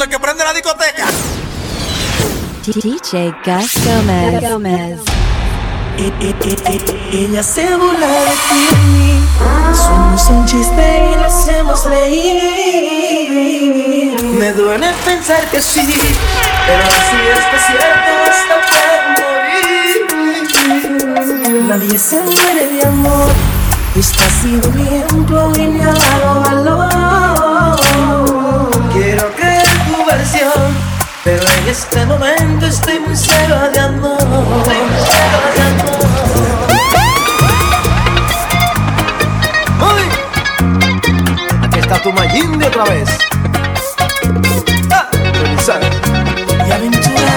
esto, hay que prende la discoteca. DJ Gus Gomez. Gomez. E- e- e- e- Ella se burla de ti. Somos un chiste y la hacemos reír. Me duele pensar que sí, pero si esto es cierto, hasta puedo morir. Nadie se muere de amor. Esto ha sido mi ejemplo y me ha dado valor. Versión, pero en este momento estoy muy ciego de amor. Estoy muy ciego de amor. ¡Uy! Aquí está tu Mayimbe otra vez. Ah, y aventura.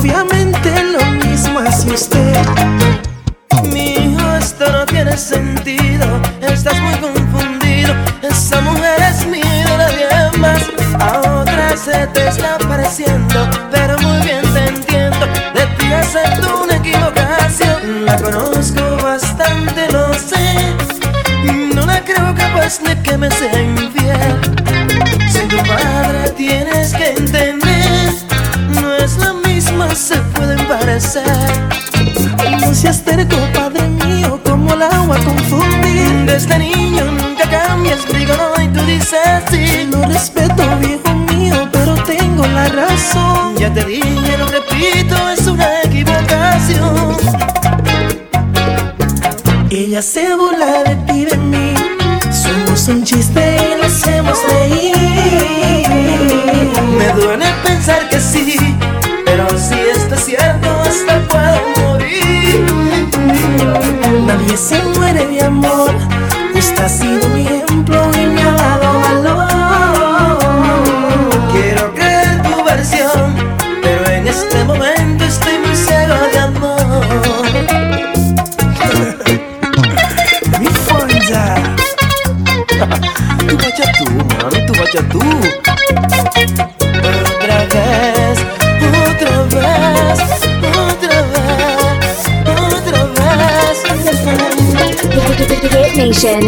Obviamente lo mismo hace usted. Mi hijo, esto no tiene sentido. Estás muy confundido. Esa mujer es mía, nadie más. A otra se te está pareciendo, pero muy bien te entiendo. De ti acepto una equivocación. La conozco bastante, lo sé. No la creo capaz de que me sea No seas terco, padre mío, como el agua confundir. Desde niño nunca cambias, digo no y tú dices sí. Lo respeto, viejo mío, pero tengo la razón. Ya te dije, lo repito, es una equivocación. Ella se burla de ti de mí. Somos un chiste y lo hacemos reír. Me duele pensar que sí, Nadie se muere de amor. Este ha sido mi Nation.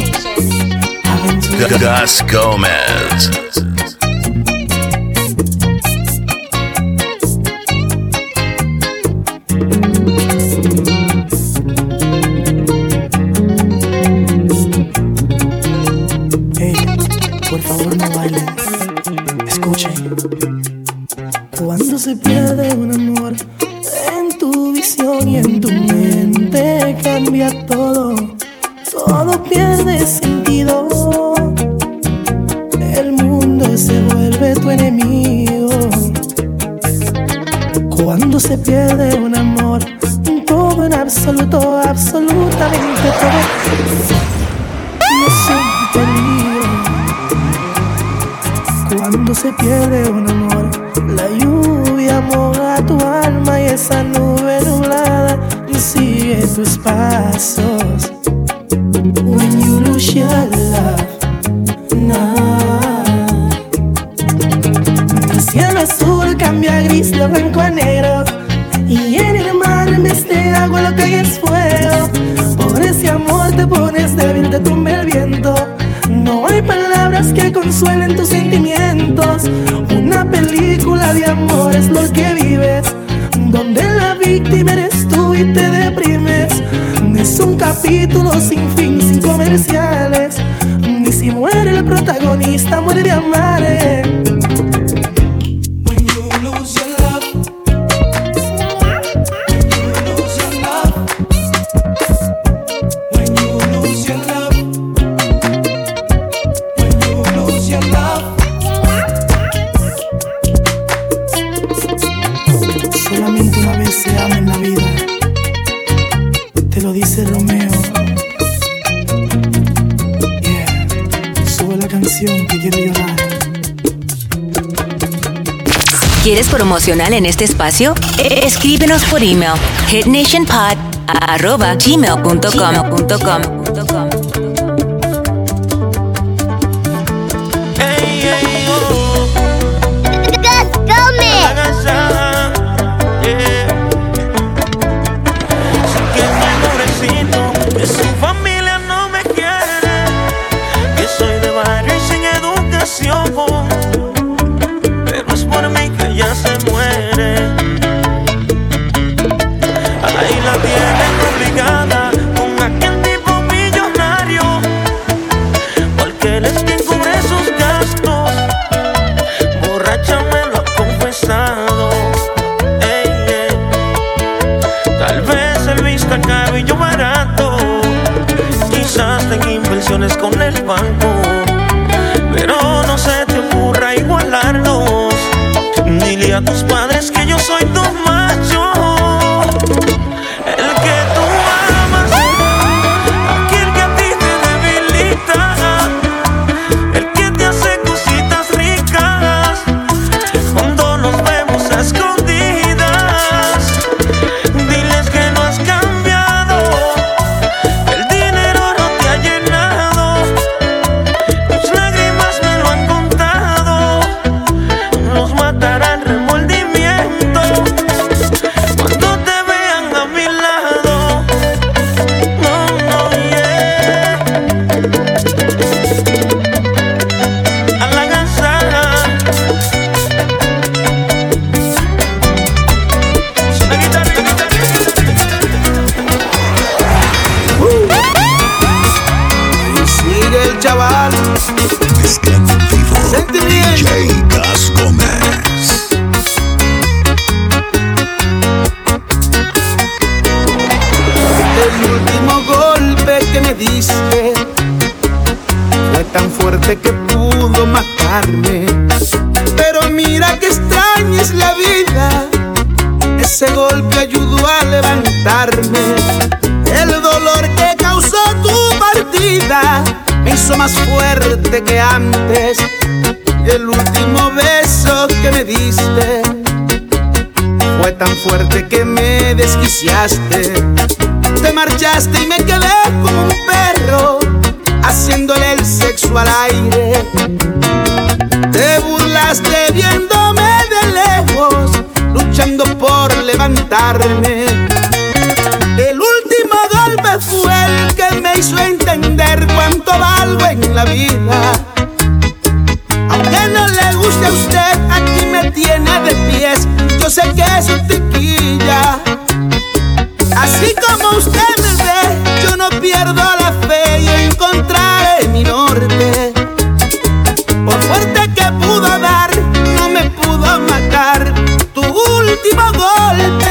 Gus Gomez. Comerciales. Ni si muere el protagonista, muere de amar. ¿Quieres promocionar en este espacio? E- Escríbenos por email hitnationpod@gmail.com. a tus padres último beso que me diste fue tan fuerte que me desquiciaste. Te marchaste y me quedé como un perro, haciéndole el sexo al aire. Te burlaste viéndome de lejos, luchando por levantarme. El último golpe fue el que me hizo entender cuánto valgo en la vida. Aunque no le guste a usted, aquí me tiene de pies. Yo sé que es un tequilla. Así como usted me ve, yo no pierdo la fe y encontraré mi norte. Por fuerte que pudo dar, no me pudo matar tu último golpe.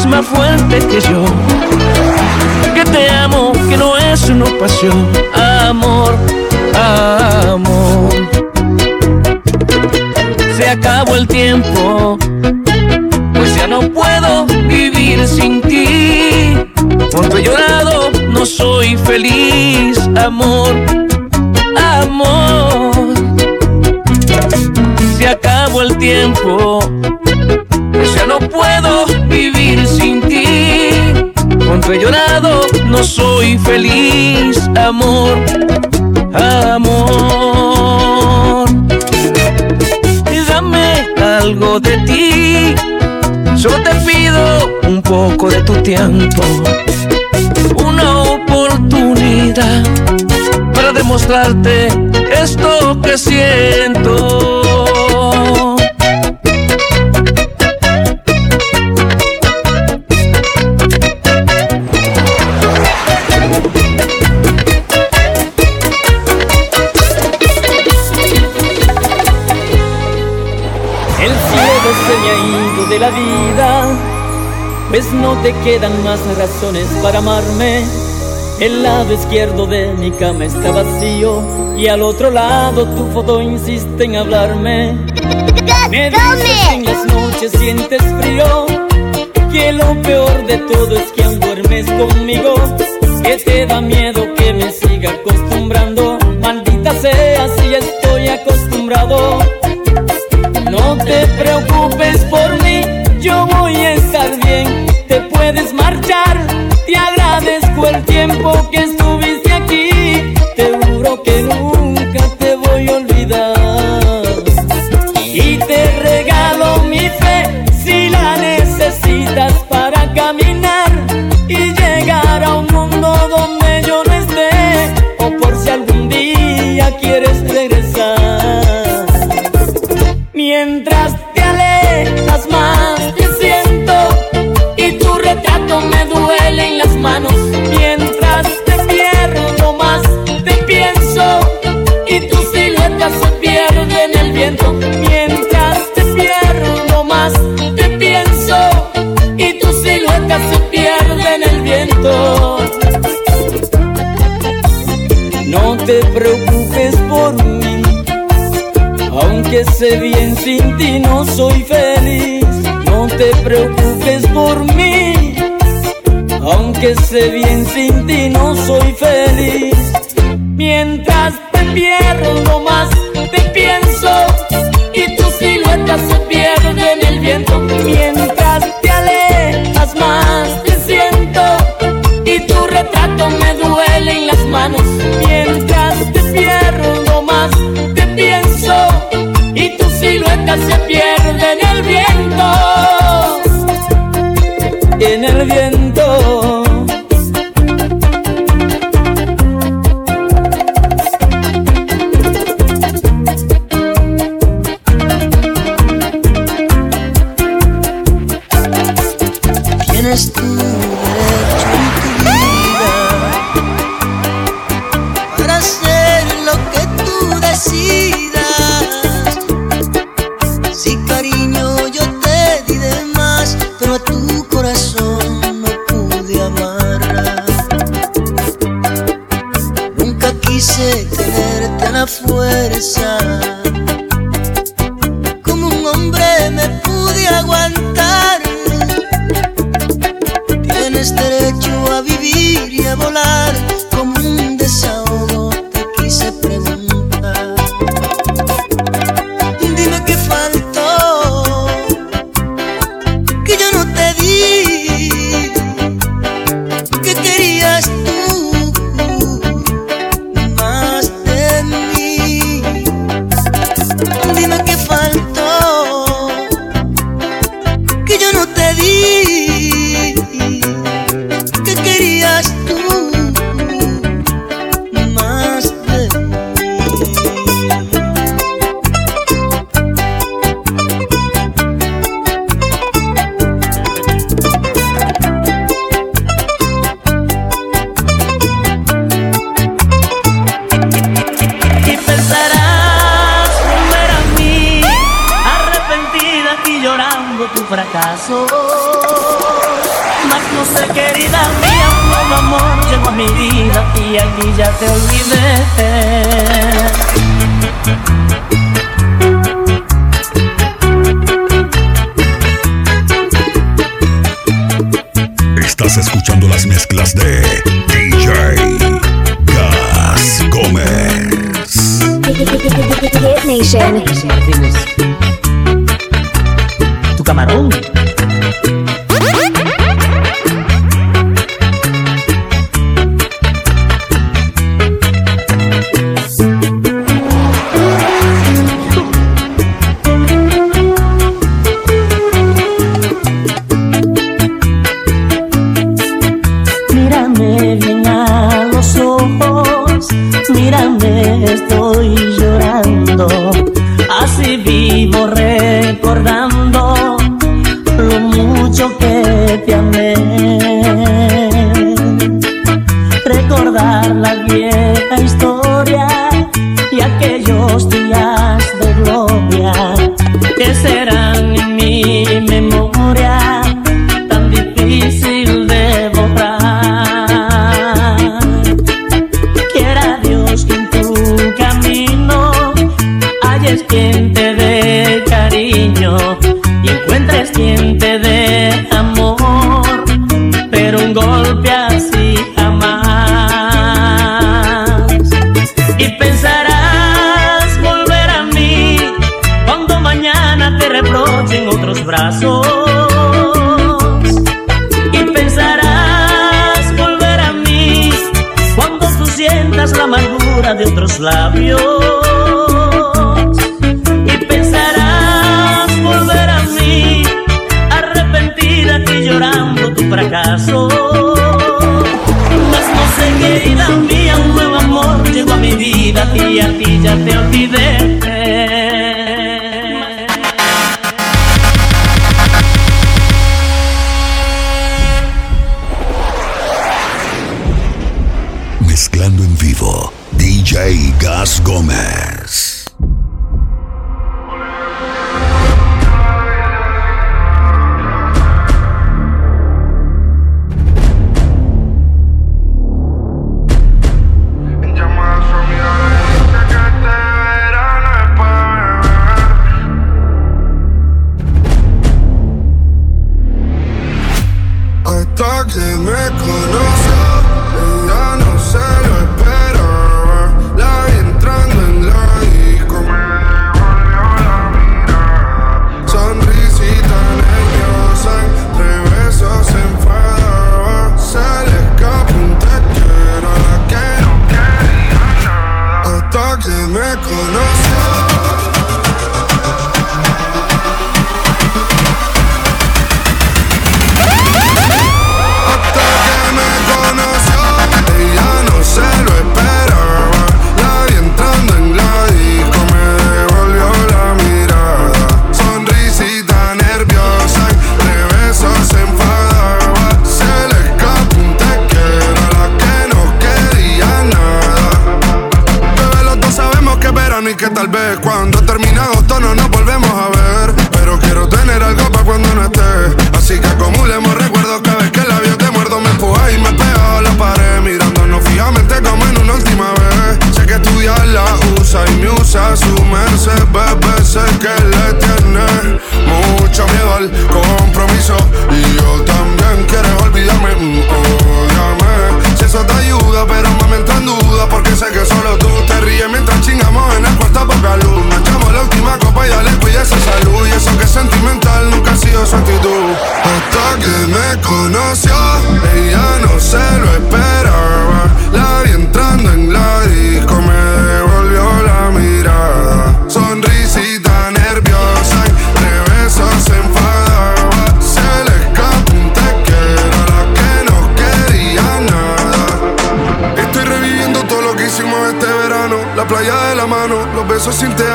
Siento es más fuerte que yo. Que te amo, que no es una pasión. Amor, amor. Se acabó el tiempo, pues ya no puedo vivir sin ti. Cuando he llorado, no soy feliz. Amor, amor se acabó el tiempo. Pues ya no puedo. Llorado, no soy feliz, amor, amor. Dame algo de ti. Solo te pido un poco de tu tiempo. Una oportunidad para demostrarte esto que siento. pues no te quedan más razones para amarme. El lado izquierdo de mi cama está vacío y al otro lado tu foto insiste en hablarme. Me dices que en las noches sientes frío, que lo peor de todo es que aún duermes conmigo, que te da miedo que me siga acostumbrando. Maldita sea si estoy acostumbrado. No te preocupes por mí, yo voy puedes marchar. Te agradezco el tiempo que Just. más no sé querida mía un nuevo amor llegó a mi vida y a ti ya te olvidé Estás escuchando las mezclas de DJ Gas Gómez. con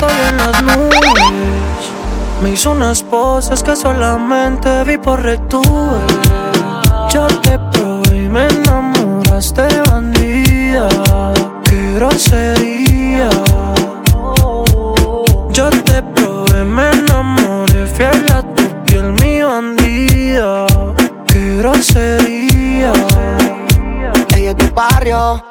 estoy en las nubes. Me hizo unas poses que solamente vi por retubes. Yo te probé y me enamoraste, bandida. Qué grosería. Yo te probé, me enamoré, fiel a tu piel, mi bandida. Qué grosería. Ella es tu barrio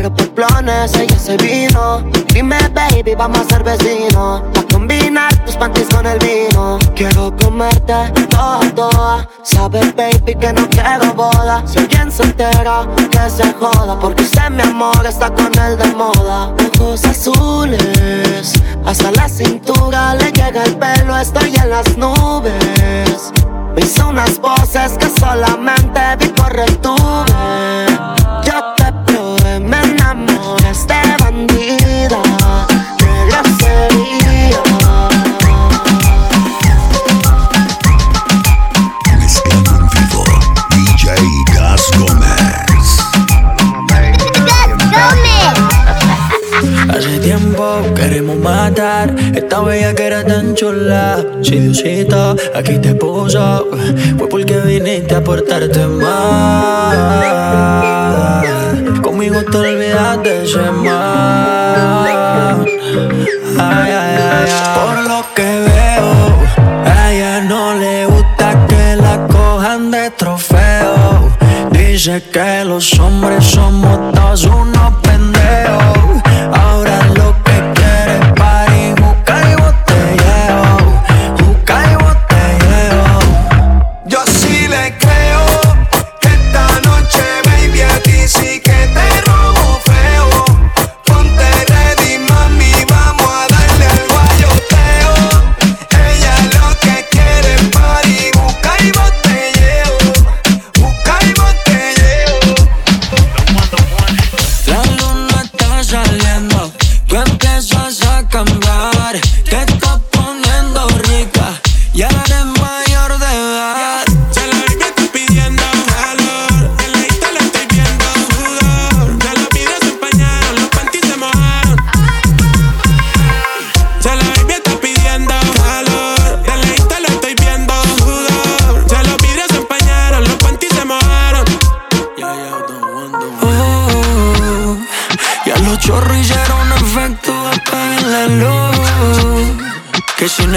pero por planes ella se vino. Dime, baby, vamos a ser vecinos. A combinar tus panties con el vino. Quiero comerte toda, toda. Sabes, baby, que no quiero boda. Si alguien se entera, que se joda. Porque usted, mi amor, está con el de moda. Ojos azules, hasta la cintura le llega el pelo. Estoy en las nubes. Me hizo unas voces que solamente vi por el. Chula, si Diosita aquí te puso, fue porque viniste a portarte mal. Conmigo te olvidaste de ese mal. Ay, ay, ay. Por lo que veo, a ella no le gusta que la cojan de trofeo. Dice que los hombres somos todos unos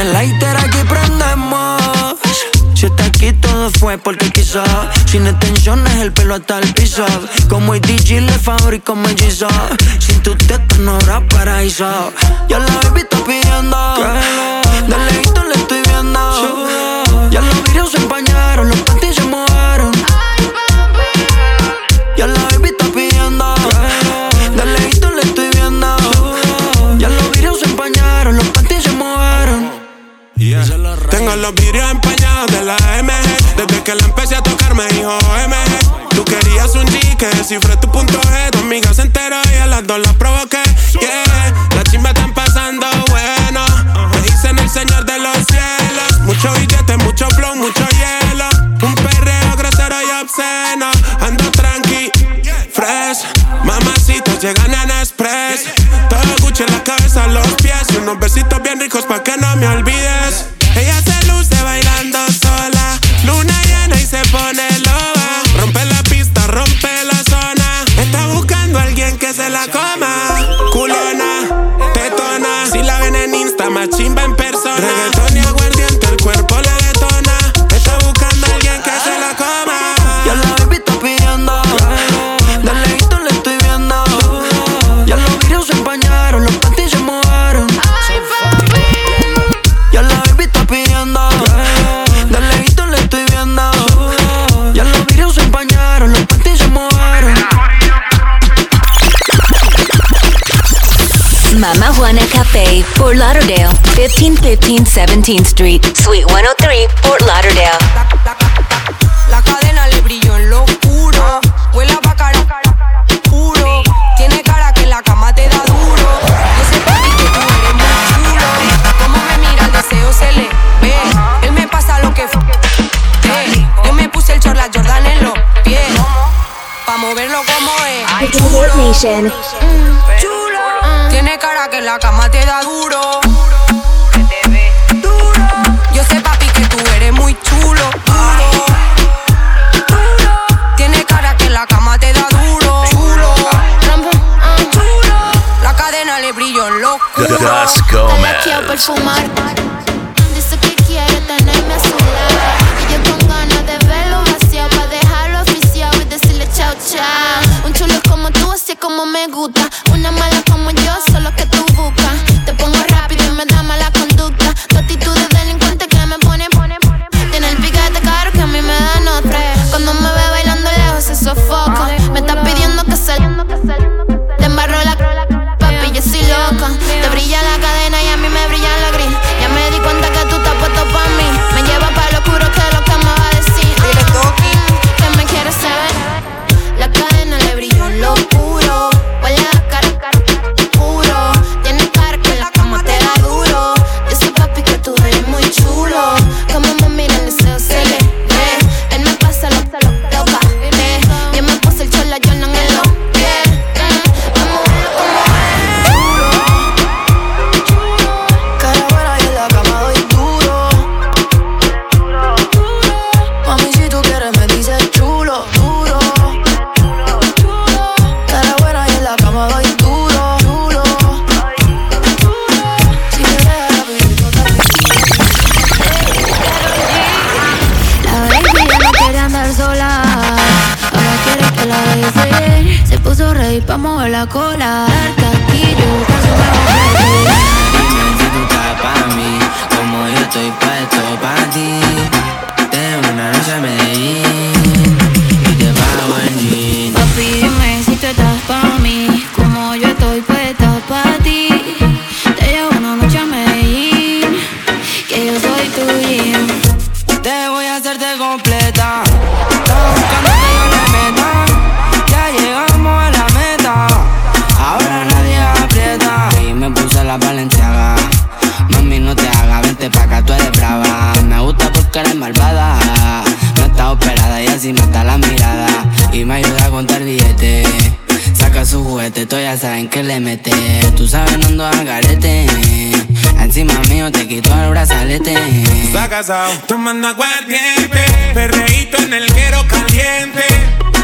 el lighter aquí prendemos. Si está aquí todo fue porque quiso. Sin extensiones el pelo hasta el piso. Como el DJ le fabrico mellizo Sin tu teta no habrá paraíso. Ya la baby está pidiendo. Lejito le estoy viendo. Ya los videos se empañaron Los Que la empecé a tocar me dijo MG Tú querías un G que tu punto G Tu amiga se enteró y a las dos las provoqué Yeah, las chimbas están pasando bueno Me dicen el señor de los cielos Mucho billete, mucho flow, mucho hielo Un perreo grosero y obsceno Ando tranqui, fresh Mamacitos llegan en express Todo Gucci en la cabeza, los pies Y unos besitos bien ricos pa' que no me olvides se la coma Fort Lauderdale, 1515 17th Street, Suite 103, Fort Lauderdale. La cadena le brilló en lo oscuro. Huele a cara puro. Tiene cara que la cama te da duro. Yo sé papi que tú eres muy chulo. Como me mira el deseo se le ve. Él me pasa lo que. Eh, Yo me puse el short, la Jordan en los pies. Pa' moverlo como es. Chulo. Tiene cara que la cama te da duro. Oscuro. Gas Quiero Gómez. perfumar. Dice que quiere tenerme a su lado. Y yo con ganas de verlo vaciado. Pa' dejarlo oficial y decirle chao, chao. Un chulo como tú, así es como me gusta. Que le mete. Tú sabes, no ando a garete. Encima mío te quito el brazalete. Está casado, tomando aguardiente, perreíto en el guero caliente.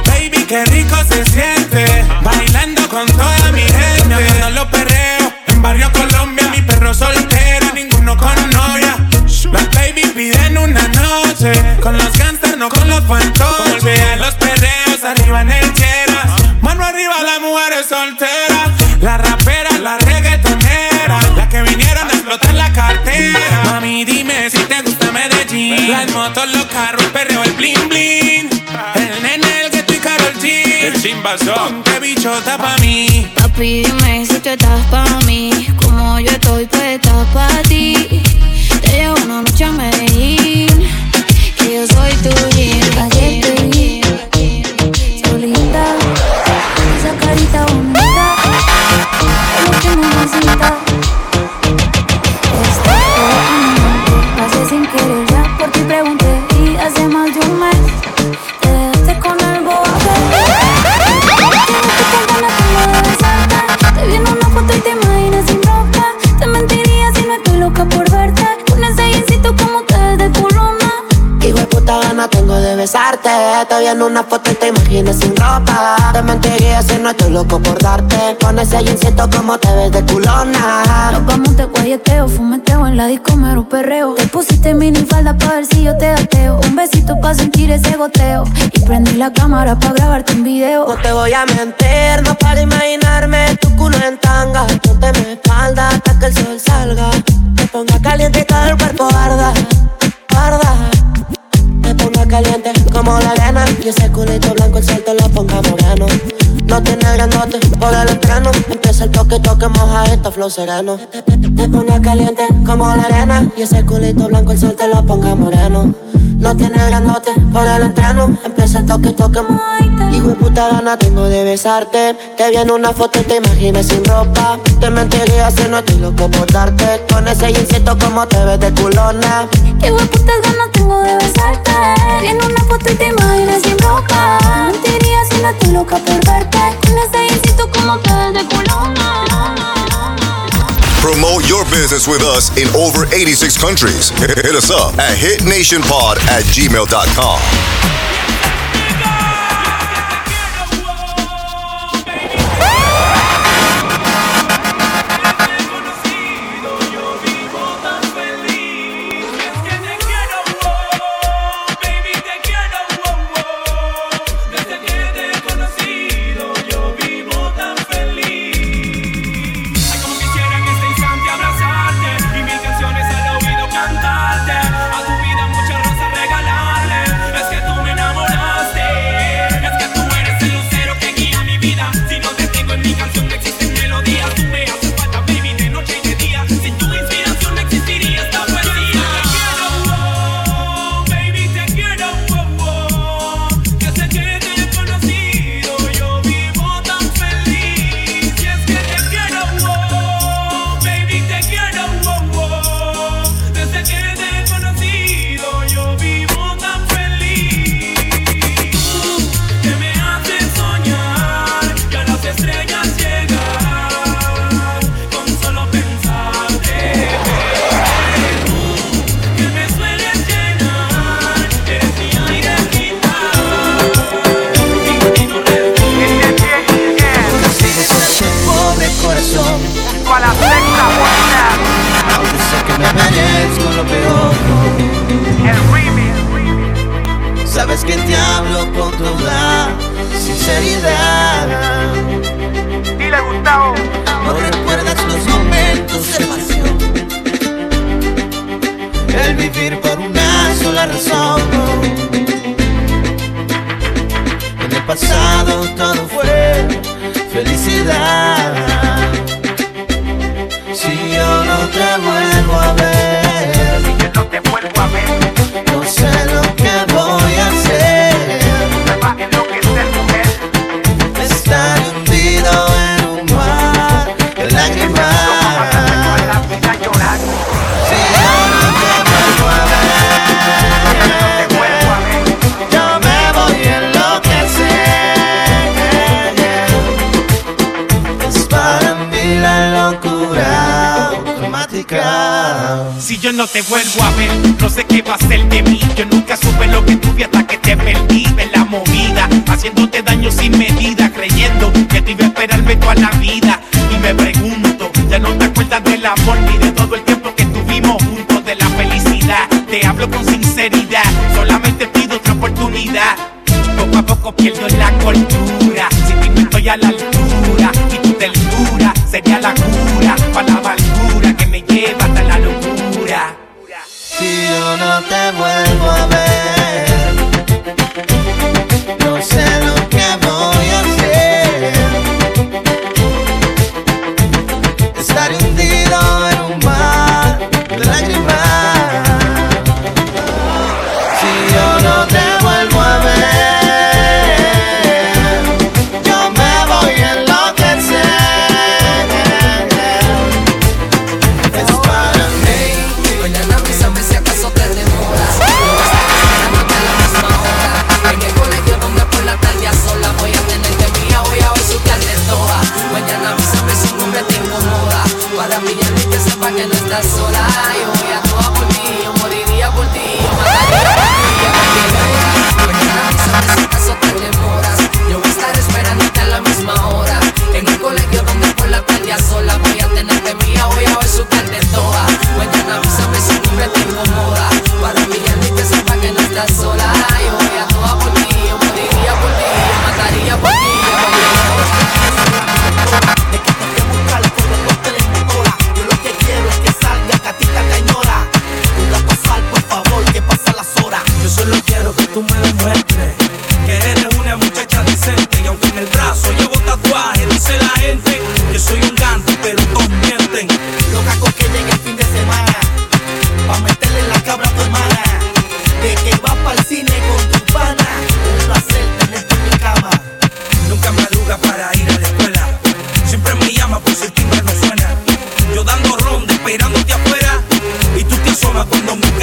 Baby, qué rico se siente, bailando con toda mi gente. Hablando los perreos, en barrio Colombia, mi perro soltero, ninguno con novia. Las baby piden una noche, con los gangsters, no con los fantoches. Los perreos arriba en el cheras, mano arriba las mujeres solteras, Las motos, los carros, el perreo, el bling bling. El nene, el que y Karol G. El chimbazón, qué bichota pa' mí. Papi, dime si tú estás pa' mí, como yo estoy puesta pa' ti. Te llevo una noche a Medellín, que yo soy tu jean. Te vi en una foto y te imaginas sin ropa. Te mentiría si no estoy loco por darte. Con ese jeansito como te ves de culona. Nos vamos de guayeteo, fumeteo en la disco mero perreo. Te pusiste mini falda pa' ver si yo te gateo Un besito pa' sentir ese goteo. Y prendí la cámara pa' grabarte un video. No te voy a mentir, no para imaginarme tu culo en tanga. Ponte mi espalda hasta que el sol salga. Me ponga caliente y todo el cuerpo arda, arda caliente como la arena. Y ese culito blanco el sol te lo ponga moreno. No tiene grandote por el estreno. Empieza el toque, toque, moja esto, flow sereno. Te ponga caliente como la arena. Y ese culito blanco el sol te lo ponga moreno. No tiene grandote por el entreno Empieza el toque, toque Hijo de puta gana tengo de besarte. Te vi una foto y te imaginas sin ropa. Te mentiría si no estoy loco por darte. Con ese jeansito como te ves de culona. Qué putas ganas tengo de besarte en una foto y te imaginas sin ropa mentiría si no estoy loca por verte Con ese jeansito como ves de culona Promote your business with us in over 86 countries. Hit us up at hitnationpod at gmail.com. that is tú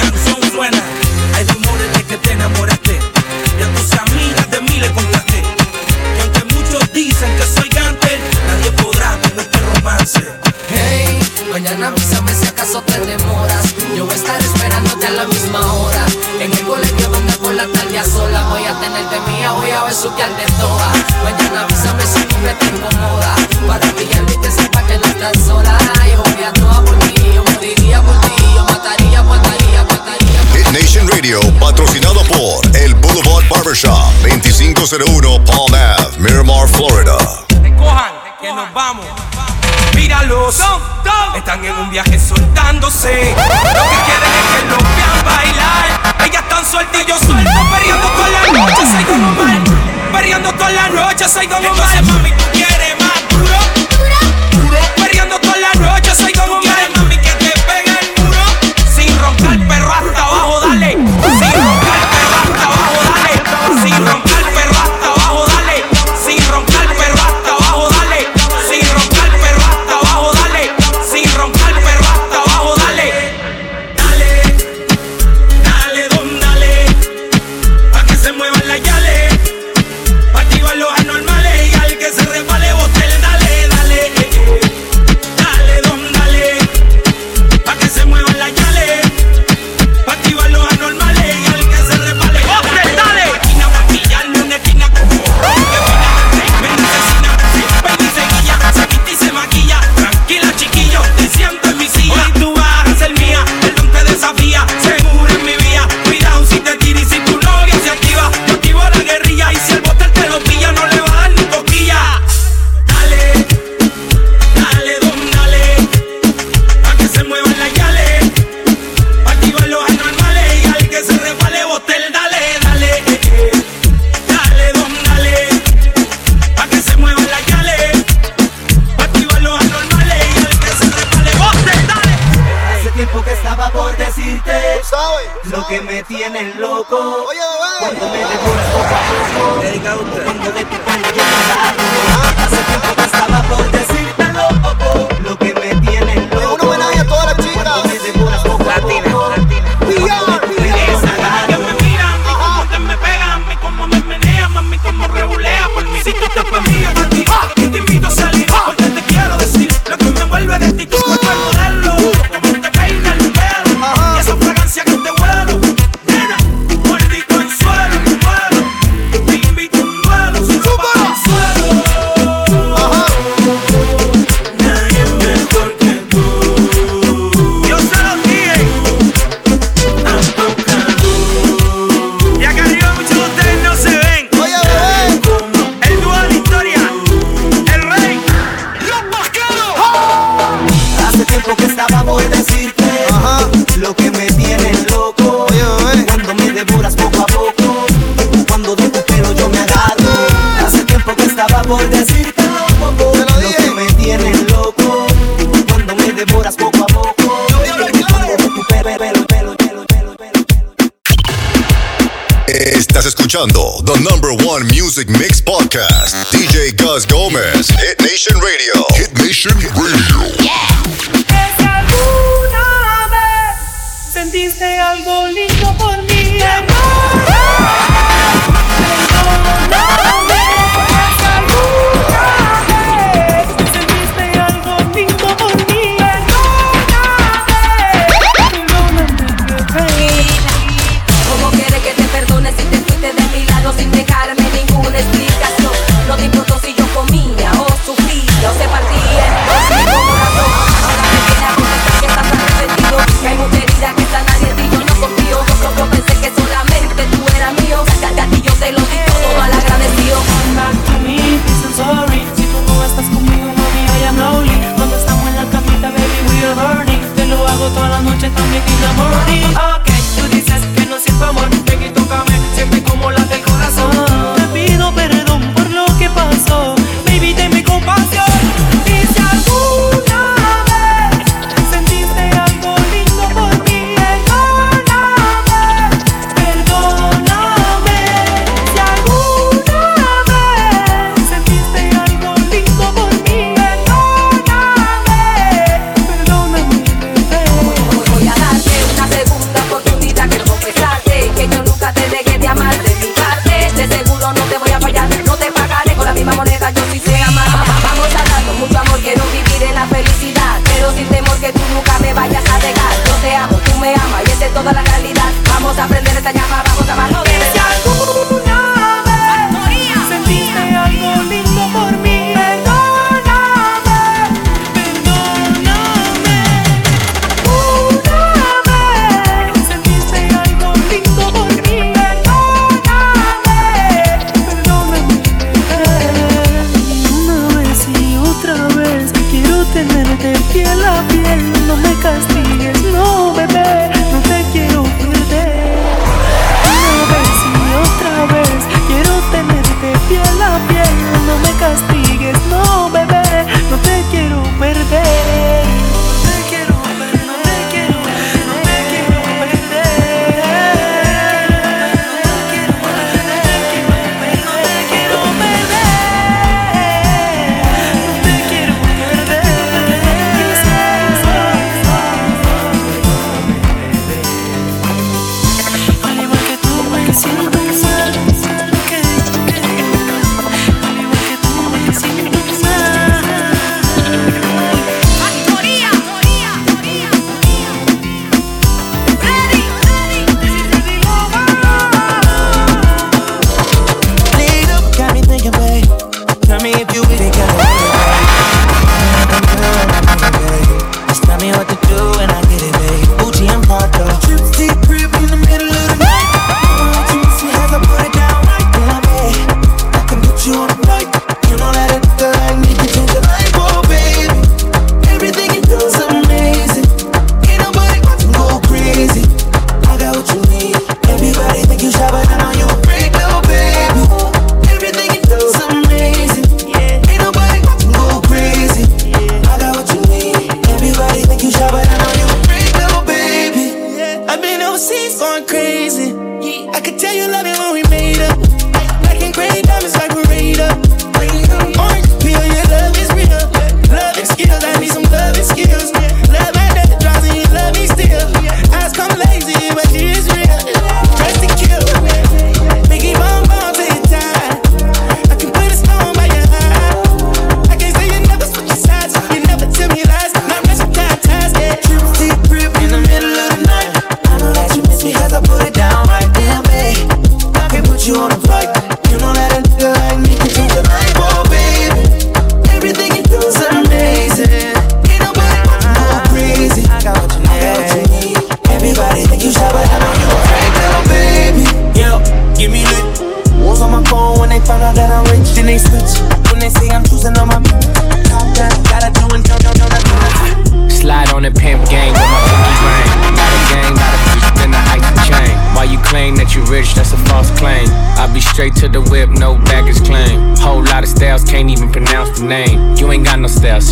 DJ Gus Gomez, Hit Nation Radio. Hit Nation Radio.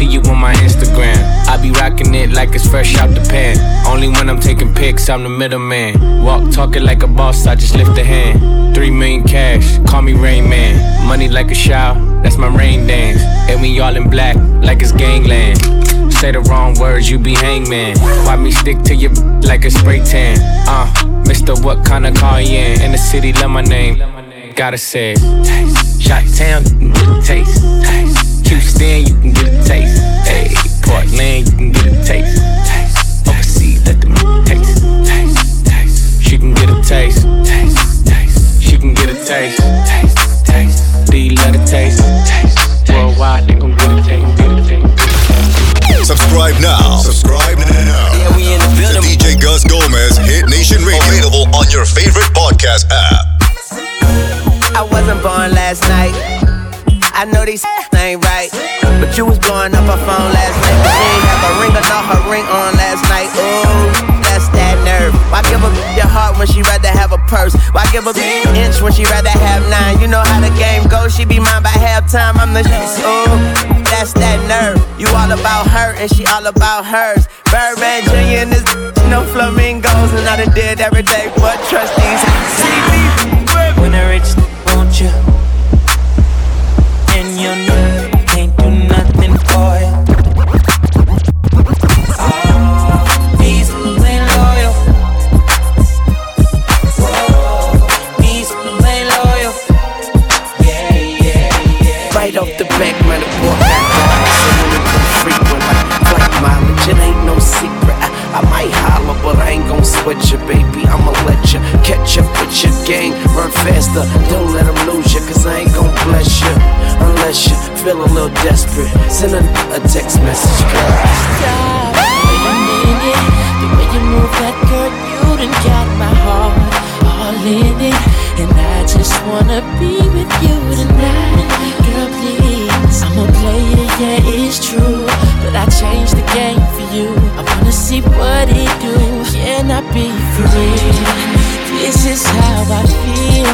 See you on my Instagram. I be rocking it like it's fresh out the pan. Only when I'm taking pics, I'm the middleman. Walk talking like a boss, I just lift a hand. Three million cash, call me Rain Man. Money like a shower, that's my rain dance. And we all in black, like it's gangland. Say the wrong words, you be hangman. Why me stick to your like a spray tan? Uh, Mister, what kind of car you in? In the city, love my name. Gotta say it. Taste. Shot town, you taste. Taste. Houston, you can get a taste. Hey, Portland, you can get a taste. Taste. Overseas, let them taste. Taste. Taste. She can get a taste. Taste. Taste. She can get a taste. Taste. Taste. Do you love a taste? Taste. Worldwide, they gon' get a taste. Get a taste. Subscribe now. Subscribe now. Yeah, we in the building. To DJ Gus Gomez Hit Nation Radio. Available on your favorite podcast app. I wasn't born last night. I know these ain't right. But you was blowing up her phone last night. She ain't have a ring or not her ring on last night. Ooh, that's that nerve. Why give a your heart when she rather have a purse? Why give a an inch when she rather have nine? You know how the game goes. She be mine by halftime. I'm the ooh. That's that nerve. You all about her and she all about hers. Birdman Jr. and this no flamingos. And I done did every day but trust these. Ain't you, baby. I'ma let you catch up with your gang. Run faster, don't let them lose you, cause I ain't gon' bless you. Unless you feel a little desperate. Send a, a text message, girl. Stop, wait a minute. The way you move that girl, you done got my heart all in it. And I just wanna be with you tonight. Girl, please. I'm a player, yeah, it's true. But I changed the game for you. See what it do. Can I be free? This is how I feel.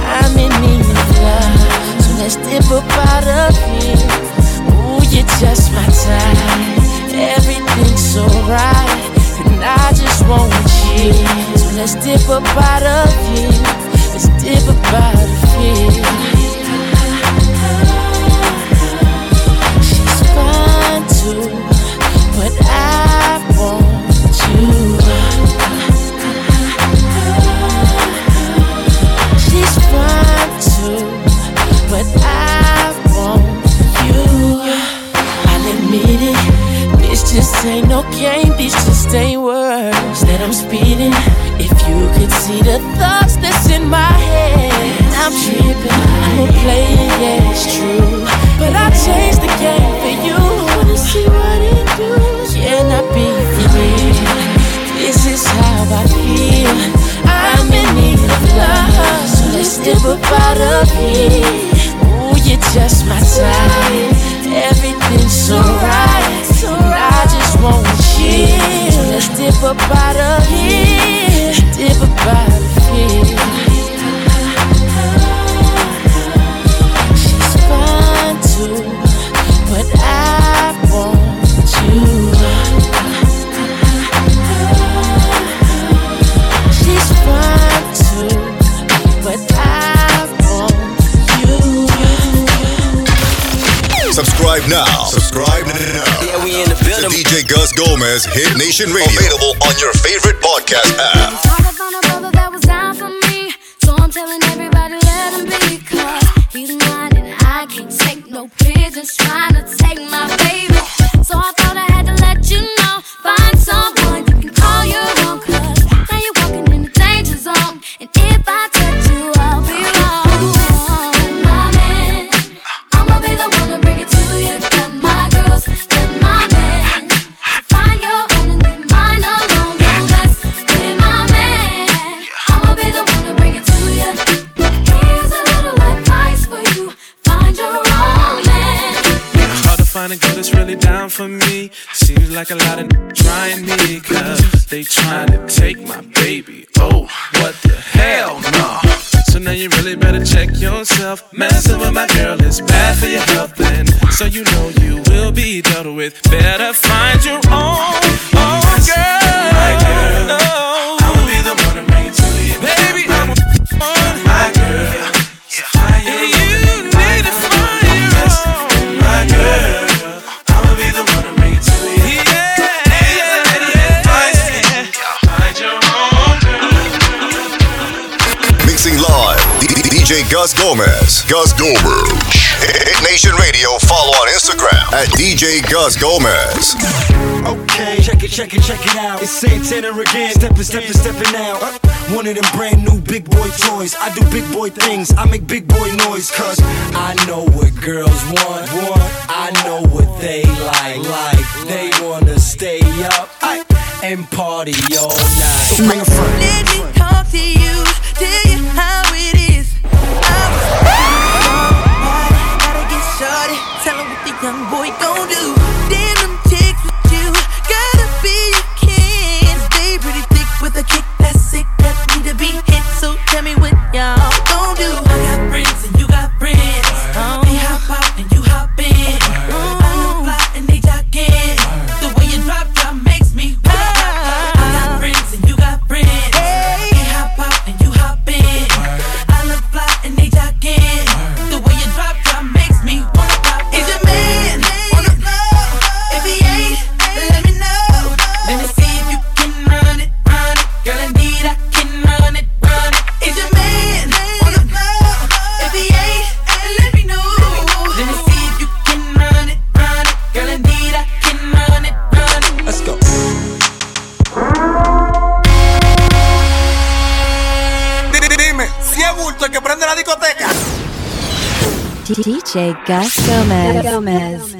I'm in need of love. So let's dip up out of here. Ooh, you're just my type. Everything's so right. And I just want you. So let's dip up out of here. Let's dip up out of here. Out of here. Ooh, you're just my type. Everything's so right. And I just want you. So let's dip up out of here. Dip up out of here. She's fine too, but I want you. Subscribe now. Subscribe now. Yeah, we in the building. To DJ Gus Gomez, Hit Nation Radio. Available on your favorite podcast app. like a lot of n- trying me, cause they trying to take my baby. Oh, what the hell, no. So now you really better check yourself. Messing with my girl is bad for your health, and so you know you will be dealt with. Better find your DJ Gus Gomez. Gus Gomez. Hit Nation Radio. Follow on Instagram at DJ Gus Gomez. Okay, check it, check it, check it out. It's Santana again. Stepping, stepping, stepping out. Uh, one of them brand new big boy toys. I do big boy things. I make big boy noise. Cause I know what girls want. I know what they like. Like they wanna stay up. I- and party all night. So bring a friend. Let me talk to you, tell you how DJ Gus Gomez. Gomez.